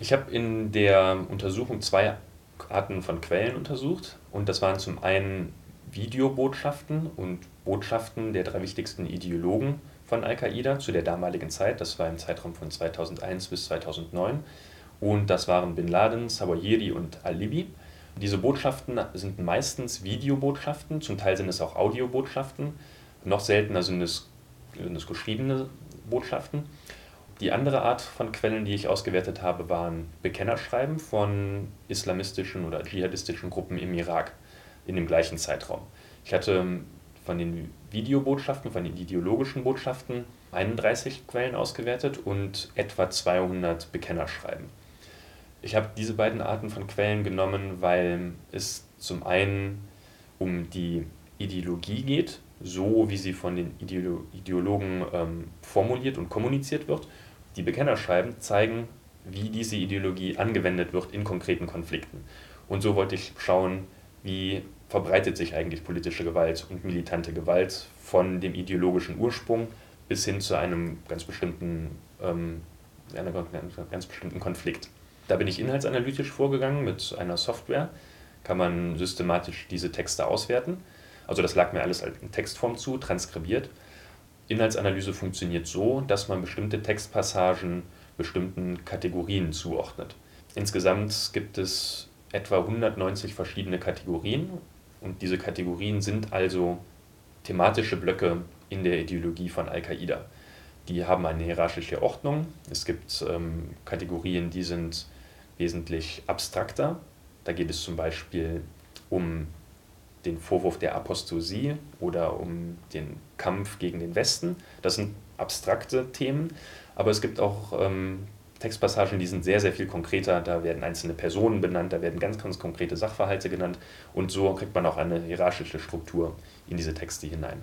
Ich habe in der Untersuchung zwei Arten von Quellen untersucht und das waren zum einen Videobotschaften und Botschaften der drei wichtigsten Ideologen von Al-Qaida zu der damaligen Zeit. Das war im Zeitraum von 2001 bis 2009. Und das waren Bin Laden, Sawahiri und Al-Libi. Diese Botschaften sind meistens Videobotschaften, zum Teil sind es auch Audiobotschaften. Noch seltener sind es, sind es geschriebene Botschaften. Die andere Art von Quellen, die ich ausgewertet habe, waren Bekennerschreiben von islamistischen oder dschihadistischen Gruppen im Irak in dem gleichen Zeitraum. Ich hatte von den Videobotschaften, von den ideologischen Botschaften 31 Quellen ausgewertet und etwa 200 Bekennerschreiben. Ich habe diese beiden Arten von Quellen genommen, weil es zum einen um die Ideologie geht, so wie sie von den Ideolo Ideologen ähm, formuliert und kommuniziert wird. Die Bekennerschreiben zeigen, wie diese Ideologie angewendet wird in konkreten Konflikten. Und so wollte ich schauen, wie verbreitet sich eigentlich politische Gewalt und militante Gewalt von dem ideologischen Ursprung bis hin zu einem ganz bestimmten, ähm, einem ganz bestimmten Konflikt. Da bin ich inhaltsanalytisch vorgegangen mit einer Software, kann man systematisch diese Texte auswerten. Also das lag mir alles in Textform zu, transkribiert. Inhaltsanalyse funktioniert so, dass man bestimmte Textpassagen bestimmten Kategorien zuordnet. Insgesamt gibt es etwa 190 verschiedene Kategorien und diese Kategorien sind also thematische Blöcke in der Ideologie von Al-Qaida. Die haben eine hierarchische Ordnung. Es gibt ähm, Kategorien, die sind wesentlich abstrakter. Da geht es zum Beispiel um den Vorwurf der Apostosie oder um den Kampf gegen den Westen. Das sind abstrakte Themen, aber es gibt auch ähm, Textpassagen, die sind sehr, sehr viel konkreter. Da werden einzelne Personen benannt, da werden ganz, ganz konkrete Sachverhalte genannt und so kriegt man auch eine hierarchische Struktur in diese Texte hinein.